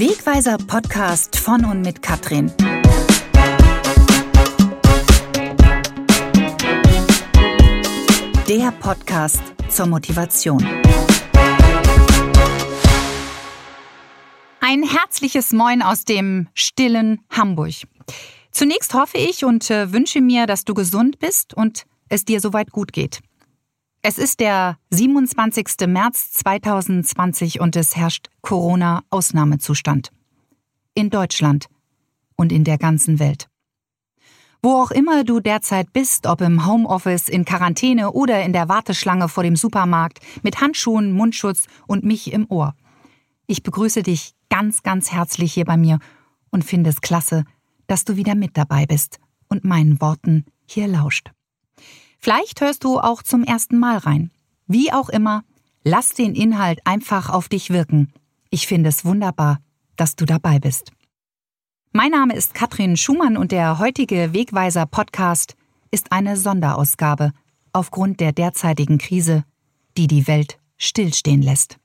Wegweiser Podcast von und mit Katrin. Der Podcast zur Motivation. Ein herzliches Moin aus dem stillen Hamburg. Zunächst hoffe ich und äh, wünsche mir, dass du gesund bist und es dir soweit gut geht. Es ist der 27. März 2020 und es herrscht Corona-Ausnahmezustand. In Deutschland und in der ganzen Welt. Wo auch immer du derzeit bist, ob im Homeoffice, in Quarantäne oder in der Warteschlange vor dem Supermarkt, mit Handschuhen, Mundschutz und mich im Ohr. Ich begrüße dich ganz, ganz herzlich hier bei mir und finde es klasse, dass du wieder mit dabei bist und meinen Worten hier lauscht. Vielleicht hörst du auch zum ersten Mal rein. Wie auch immer, lass den Inhalt einfach auf dich wirken. Ich finde es wunderbar, dass du dabei bist. Mein Name ist Katrin Schumann und der heutige Wegweiser Podcast ist eine Sonderausgabe aufgrund der derzeitigen Krise, die die Welt stillstehen lässt.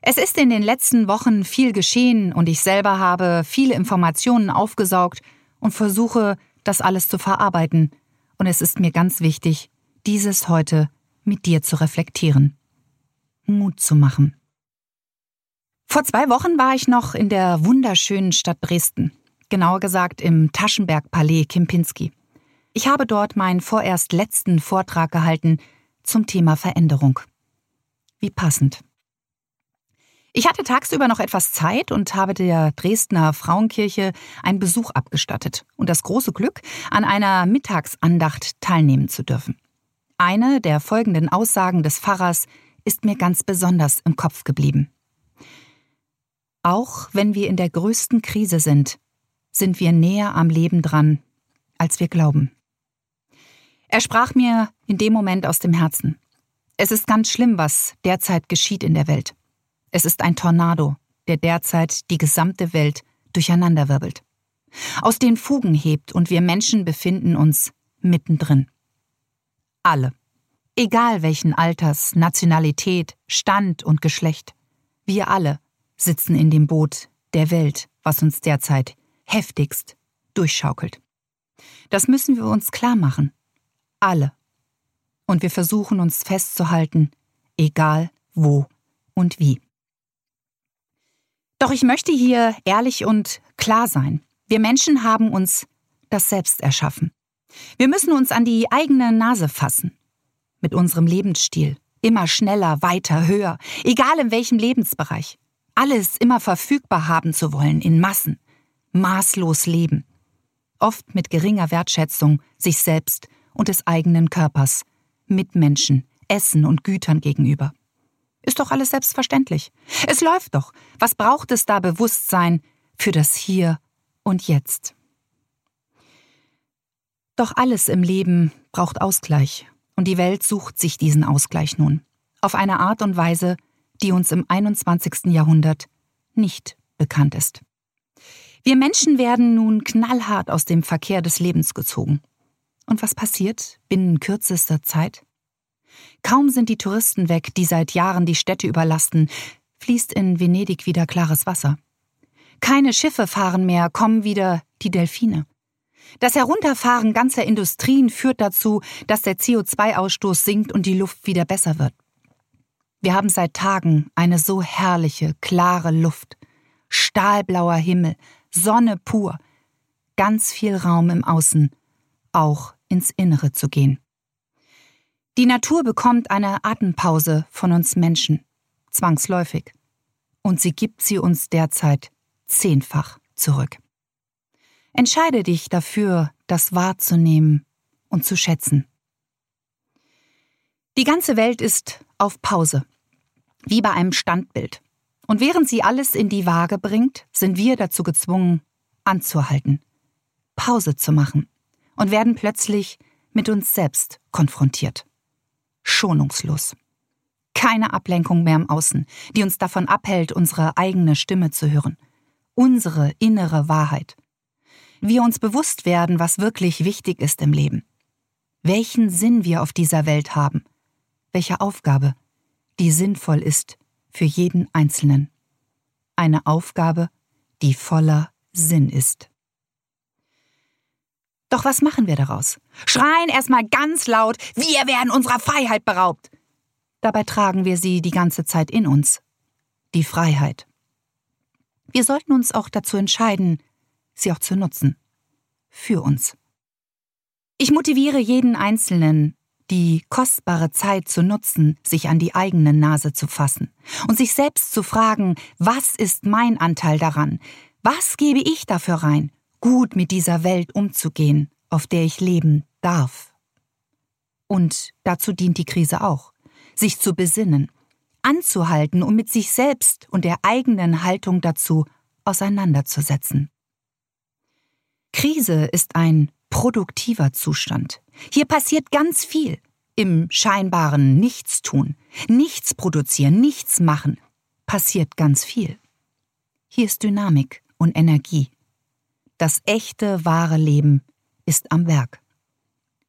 Es ist in den letzten Wochen viel geschehen und ich selber habe viele Informationen aufgesaugt und versuche, das alles zu verarbeiten. Und es ist mir ganz wichtig, dieses heute mit dir zu reflektieren. Mut zu machen. Vor zwei Wochen war ich noch in der wunderschönen Stadt Dresden, genauer gesagt im Taschenberg-Palais Kempinski. Ich habe dort meinen vorerst letzten Vortrag gehalten zum Thema Veränderung. Wie passend. Ich hatte tagsüber noch etwas Zeit und habe der Dresdner Frauenkirche einen Besuch abgestattet und das große Glück, an einer Mittagsandacht teilnehmen zu dürfen. Eine der folgenden Aussagen des Pfarrers ist mir ganz besonders im Kopf geblieben. Auch wenn wir in der größten Krise sind, sind wir näher am Leben dran, als wir glauben. Er sprach mir in dem Moment aus dem Herzen. Es ist ganz schlimm, was derzeit geschieht in der Welt. Es ist ein Tornado, der derzeit die gesamte Welt durcheinanderwirbelt. Aus den Fugen hebt und wir Menschen befinden uns mittendrin. Alle. Egal welchen Alters, Nationalität, Stand und Geschlecht. Wir alle sitzen in dem Boot der Welt, was uns derzeit heftigst durchschaukelt. Das müssen wir uns klar machen. Alle. Und wir versuchen uns festzuhalten, egal wo und wie. Doch ich möchte hier ehrlich und klar sein. Wir Menschen haben uns das selbst erschaffen. Wir müssen uns an die eigene Nase fassen. Mit unserem Lebensstil. Immer schneller, weiter, höher. Egal in welchem Lebensbereich. Alles immer verfügbar haben zu wollen in Massen. Maßlos leben. Oft mit geringer Wertschätzung sich selbst und des eigenen Körpers, Mitmenschen, Essen und Gütern gegenüber. Ist doch alles selbstverständlich. Es läuft doch. Was braucht es da Bewusstsein für das Hier und Jetzt? Doch alles im Leben braucht Ausgleich, und die Welt sucht sich diesen Ausgleich nun, auf eine Art und Weise, die uns im 21. Jahrhundert nicht bekannt ist. Wir Menschen werden nun knallhart aus dem Verkehr des Lebens gezogen. Und was passiert binnen kürzester Zeit? Kaum sind die Touristen weg, die seit Jahren die Städte überlasten, fließt in Venedig wieder klares Wasser. Keine Schiffe fahren mehr, kommen wieder die Delfine. Das Herunterfahren ganzer Industrien führt dazu, dass der CO2-Ausstoß sinkt und die Luft wieder besser wird. Wir haben seit Tagen eine so herrliche, klare Luft, stahlblauer Himmel, Sonne pur, ganz viel Raum im Außen, auch ins Innere zu gehen. Die Natur bekommt eine Atempause von uns Menschen, zwangsläufig. Und sie gibt sie uns derzeit zehnfach zurück. Entscheide dich dafür, das wahrzunehmen und zu schätzen. Die ganze Welt ist auf Pause, wie bei einem Standbild. Und während sie alles in die Waage bringt, sind wir dazu gezwungen, anzuhalten, Pause zu machen und werden plötzlich mit uns selbst konfrontiert schonungslos. Keine Ablenkung mehr im Außen, die uns davon abhält, unsere eigene Stimme zu hören. Unsere innere Wahrheit. Wir uns bewusst werden, was wirklich wichtig ist im Leben. Welchen Sinn wir auf dieser Welt haben. Welche Aufgabe, die sinnvoll ist für jeden Einzelnen. eine Aufgabe, die voller Sinn ist. Doch was machen wir daraus? Schreien erstmal ganz laut, wir werden unserer Freiheit beraubt. Dabei tragen wir sie die ganze Zeit in uns. Die Freiheit. Wir sollten uns auch dazu entscheiden, sie auch zu nutzen. Für uns. Ich motiviere jeden Einzelnen, die kostbare Zeit zu nutzen, sich an die eigene Nase zu fassen und sich selbst zu fragen, was ist mein Anteil daran? Was gebe ich dafür rein? Gut mit dieser Welt umzugehen, auf der ich leben darf. Und dazu dient die Krise auch, sich zu besinnen, anzuhalten und mit sich selbst und der eigenen Haltung dazu auseinanderzusetzen. Krise ist ein produktiver Zustand. Hier passiert ganz viel im scheinbaren Nichtstun, nichts produzieren, nichts machen, passiert ganz viel. Hier ist Dynamik und Energie. Das echte, wahre Leben ist am Werk.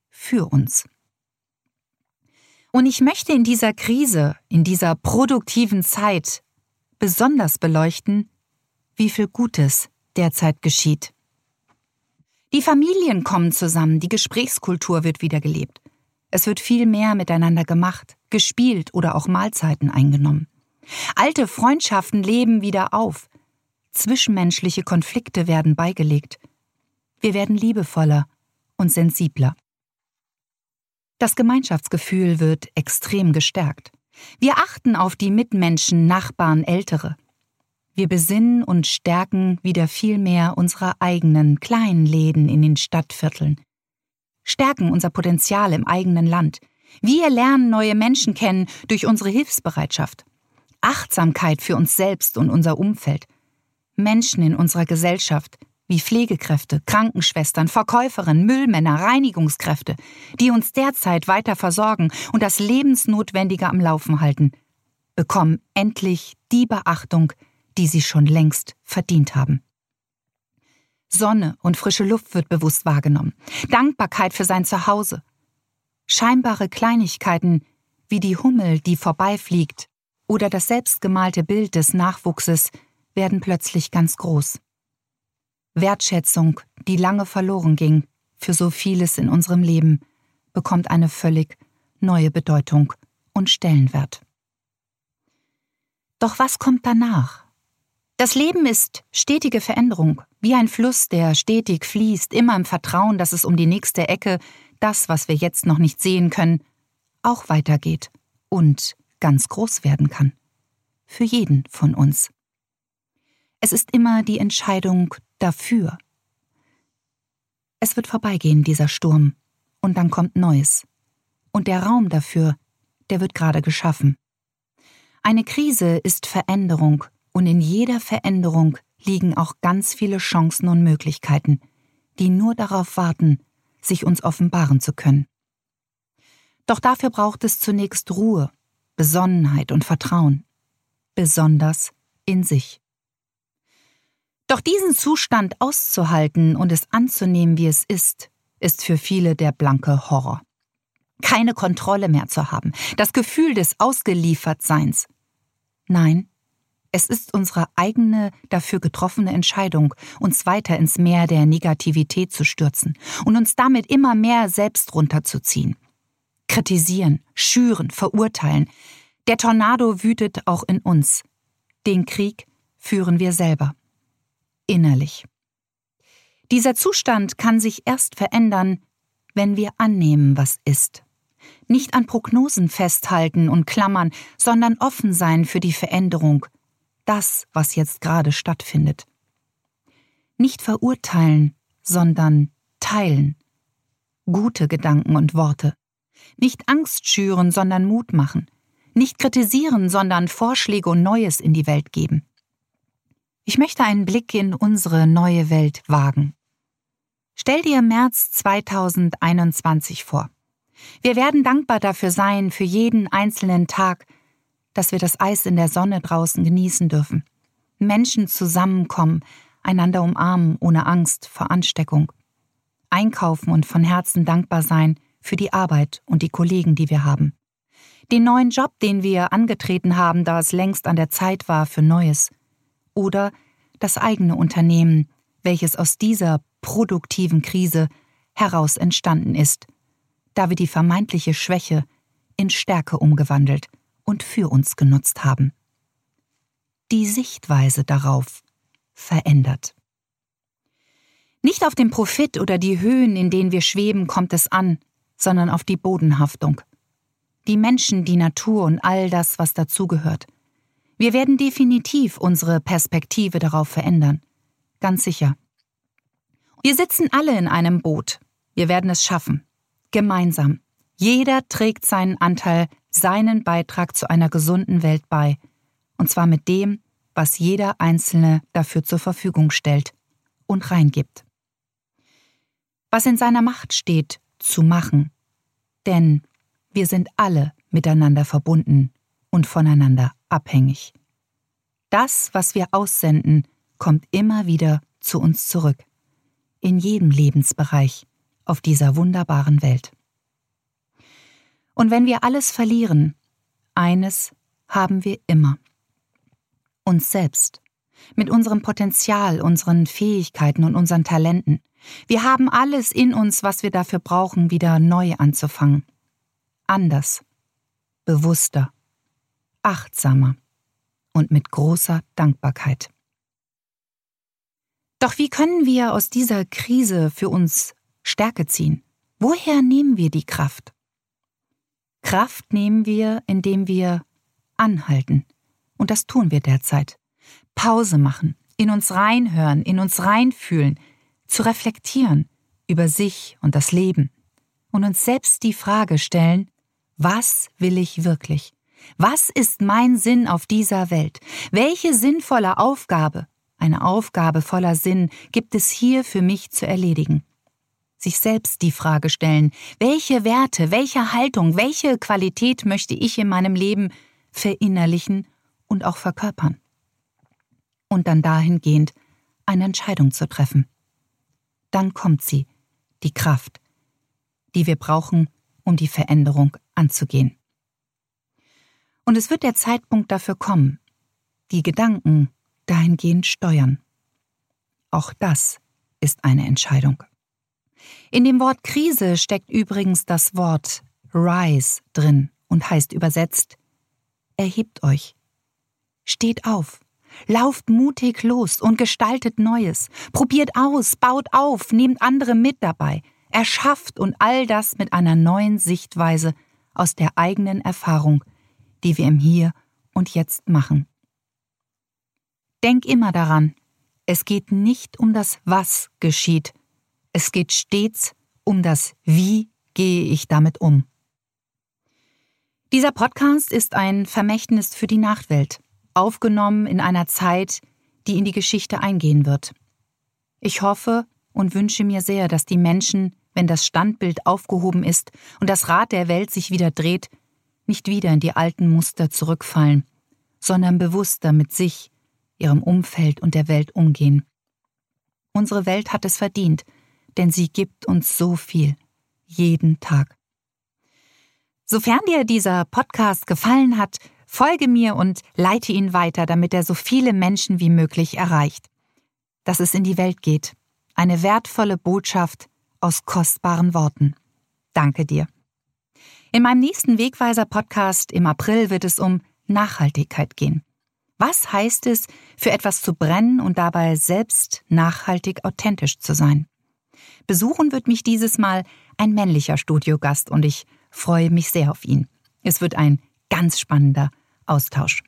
Für uns. Und ich möchte in dieser Krise, in dieser produktiven Zeit besonders beleuchten, wie viel Gutes derzeit geschieht. Die Familien kommen zusammen, die Gesprächskultur wird wieder gelebt. Es wird viel mehr miteinander gemacht, gespielt oder auch Mahlzeiten eingenommen. Alte Freundschaften leben wieder auf, Zwischenmenschliche Konflikte werden beigelegt. Wir werden liebevoller und sensibler. Das Gemeinschaftsgefühl wird extrem gestärkt. Wir achten auf die Mitmenschen, Nachbarn, Ältere. Wir besinnen und stärken wieder viel mehr unsere eigenen kleinen Läden in den Stadtvierteln. Stärken unser Potenzial im eigenen Land. Wir lernen neue Menschen kennen durch unsere Hilfsbereitschaft. Achtsamkeit für uns selbst und unser Umfeld. Menschen in unserer Gesellschaft, wie Pflegekräfte, Krankenschwestern, Verkäuferinnen, Müllmänner, Reinigungskräfte, die uns derzeit weiter versorgen und das Lebensnotwendige am Laufen halten, bekommen endlich die Beachtung, die sie schon längst verdient haben. Sonne und frische Luft wird bewusst wahrgenommen, Dankbarkeit für sein Zuhause. Scheinbare Kleinigkeiten wie die Hummel, die vorbeifliegt, oder das selbstgemalte Bild des Nachwuchses, werden plötzlich ganz groß. Wertschätzung, die lange verloren ging, für so vieles in unserem Leben, bekommt eine völlig neue Bedeutung und Stellenwert. Doch was kommt danach? Das Leben ist stetige Veränderung, wie ein Fluss, der stetig fließt, immer im Vertrauen, dass es um die nächste Ecke, das, was wir jetzt noch nicht sehen können, auch weitergeht und ganz groß werden kann. Für jeden von uns. Es ist immer die Entscheidung dafür. Es wird vorbeigehen, dieser Sturm, und dann kommt Neues. Und der Raum dafür, der wird gerade geschaffen. Eine Krise ist Veränderung, und in jeder Veränderung liegen auch ganz viele Chancen und Möglichkeiten, die nur darauf warten, sich uns offenbaren zu können. Doch dafür braucht es zunächst Ruhe, Besonnenheit und Vertrauen, besonders in sich. Doch diesen Zustand auszuhalten und es anzunehmen, wie es ist, ist für viele der blanke Horror. Keine Kontrolle mehr zu haben, das Gefühl des Ausgeliefertseins. Nein, es ist unsere eigene dafür getroffene Entscheidung, uns weiter ins Meer der Negativität zu stürzen und uns damit immer mehr selbst runterzuziehen. Kritisieren, schüren, verurteilen. Der Tornado wütet auch in uns. Den Krieg führen wir selber innerlich. Dieser Zustand kann sich erst verändern, wenn wir annehmen, was ist. Nicht an Prognosen festhalten und klammern, sondern offen sein für die Veränderung, das, was jetzt gerade stattfindet. Nicht verurteilen, sondern teilen. Gute Gedanken und Worte. Nicht Angst schüren, sondern Mut machen. Nicht kritisieren, sondern Vorschläge und Neues in die Welt geben. Ich möchte einen Blick in unsere neue Welt wagen. Stell dir März 2021 vor. Wir werden dankbar dafür sein, für jeden einzelnen Tag, dass wir das Eis in der Sonne draußen genießen dürfen. Menschen zusammenkommen, einander umarmen ohne Angst vor Ansteckung. Einkaufen und von Herzen dankbar sein für die Arbeit und die Kollegen, die wir haben. Den neuen Job, den wir angetreten haben, da es längst an der Zeit war für Neues oder das eigene Unternehmen, welches aus dieser produktiven Krise heraus entstanden ist, da wir die vermeintliche Schwäche in Stärke umgewandelt und für uns genutzt haben. Die Sichtweise darauf verändert. Nicht auf den Profit oder die Höhen, in denen wir schweben, kommt es an, sondern auf die Bodenhaftung. Die Menschen, die Natur und all das, was dazugehört. Wir werden definitiv unsere Perspektive darauf verändern. Ganz sicher. Wir sitzen alle in einem Boot. Wir werden es schaffen. Gemeinsam. Jeder trägt seinen Anteil, seinen Beitrag zu einer gesunden Welt bei. Und zwar mit dem, was jeder Einzelne dafür zur Verfügung stellt und reingibt was in seiner Macht steht, zu machen. Denn wir sind alle miteinander verbunden und voneinander abhängig. Das, was wir aussenden, kommt immer wieder zu uns zurück. In jedem Lebensbereich auf dieser wunderbaren Welt. Und wenn wir alles verlieren, eines haben wir immer. Uns selbst mit unserem Potenzial, unseren Fähigkeiten und unseren Talenten. Wir haben alles in uns, was wir dafür brauchen, wieder neu anzufangen. Anders, bewusster, achtsamer und mit großer Dankbarkeit. Doch wie können wir aus dieser Krise für uns Stärke ziehen? Woher nehmen wir die Kraft? Kraft nehmen wir, indem wir anhalten. Und das tun wir derzeit. Pause machen, in uns reinhören, in uns reinfühlen, zu reflektieren über sich und das Leben und uns selbst die Frage stellen, was will ich wirklich? Was ist mein Sinn auf dieser Welt? Welche sinnvolle Aufgabe, eine Aufgabe voller Sinn, gibt es hier für mich zu erledigen? Sich selbst die Frage stellen, welche Werte, welche Haltung, welche Qualität möchte ich in meinem Leben verinnerlichen und auch verkörpern? und dann dahingehend eine Entscheidung zu treffen. Dann kommt sie, die Kraft, die wir brauchen, um die Veränderung anzugehen. Und es wird der Zeitpunkt dafür kommen, die Gedanken dahingehend steuern. Auch das ist eine Entscheidung. In dem Wort Krise steckt übrigens das Wort rise drin und heißt übersetzt Erhebt euch. Steht auf. Lauft mutig los und gestaltet Neues. Probiert aus, baut auf, nehmt andere mit dabei. Erschafft und all das mit einer neuen Sichtweise aus der eigenen Erfahrung, die wir im Hier und Jetzt machen. Denk immer daran, es geht nicht um das Was geschieht, es geht stets um das Wie gehe ich damit um. Dieser Podcast ist ein Vermächtnis für die Nachwelt aufgenommen in einer Zeit, die in die Geschichte eingehen wird. Ich hoffe und wünsche mir sehr, dass die Menschen, wenn das Standbild aufgehoben ist und das Rad der Welt sich wieder dreht, nicht wieder in die alten Muster zurückfallen, sondern bewusster mit sich, ihrem Umfeld und der Welt umgehen. Unsere Welt hat es verdient, denn sie gibt uns so viel, jeden Tag. Sofern dir dieser Podcast gefallen hat, Folge mir und leite ihn weiter, damit er so viele Menschen wie möglich erreicht. Dass es in die Welt geht. Eine wertvolle Botschaft aus kostbaren Worten. Danke dir. In meinem nächsten Wegweiser-Podcast im April wird es um Nachhaltigkeit gehen. Was heißt es, für etwas zu brennen und dabei selbst nachhaltig authentisch zu sein? Besuchen wird mich dieses Mal ein männlicher Studiogast und ich freue mich sehr auf ihn. Es wird ein ganz spannender Austausch.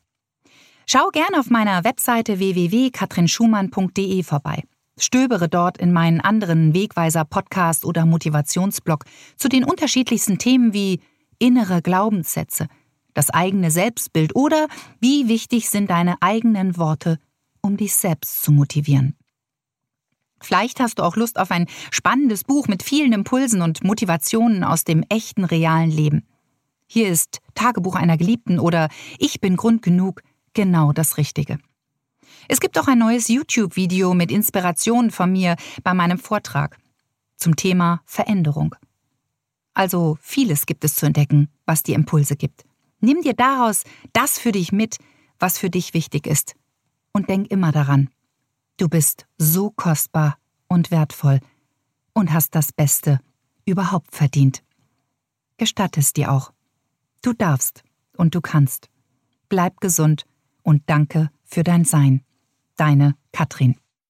Schau gern auf meiner Webseite www.katrinschumann.de vorbei. Stöbere dort in meinen anderen Wegweiser-Podcast oder Motivationsblog zu den unterschiedlichsten Themen wie innere Glaubenssätze, das eigene Selbstbild oder wie wichtig sind deine eigenen Worte, um dich selbst zu motivieren. Vielleicht hast du auch Lust auf ein spannendes Buch mit vielen Impulsen und Motivationen aus dem echten realen Leben. Hier ist Tagebuch einer Geliebten oder Ich bin Grund genug genau das Richtige. Es gibt auch ein neues YouTube-Video mit Inspirationen von mir bei meinem Vortrag zum Thema Veränderung. Also vieles gibt es zu entdecken, was dir Impulse gibt. Nimm dir daraus das für dich mit, was für dich wichtig ist. Und denk immer daran, du bist so kostbar und wertvoll und hast das Beste überhaupt verdient. Gestatte es dir auch. Du darfst und du kannst. Bleib gesund und danke für dein Sein. Deine Katrin.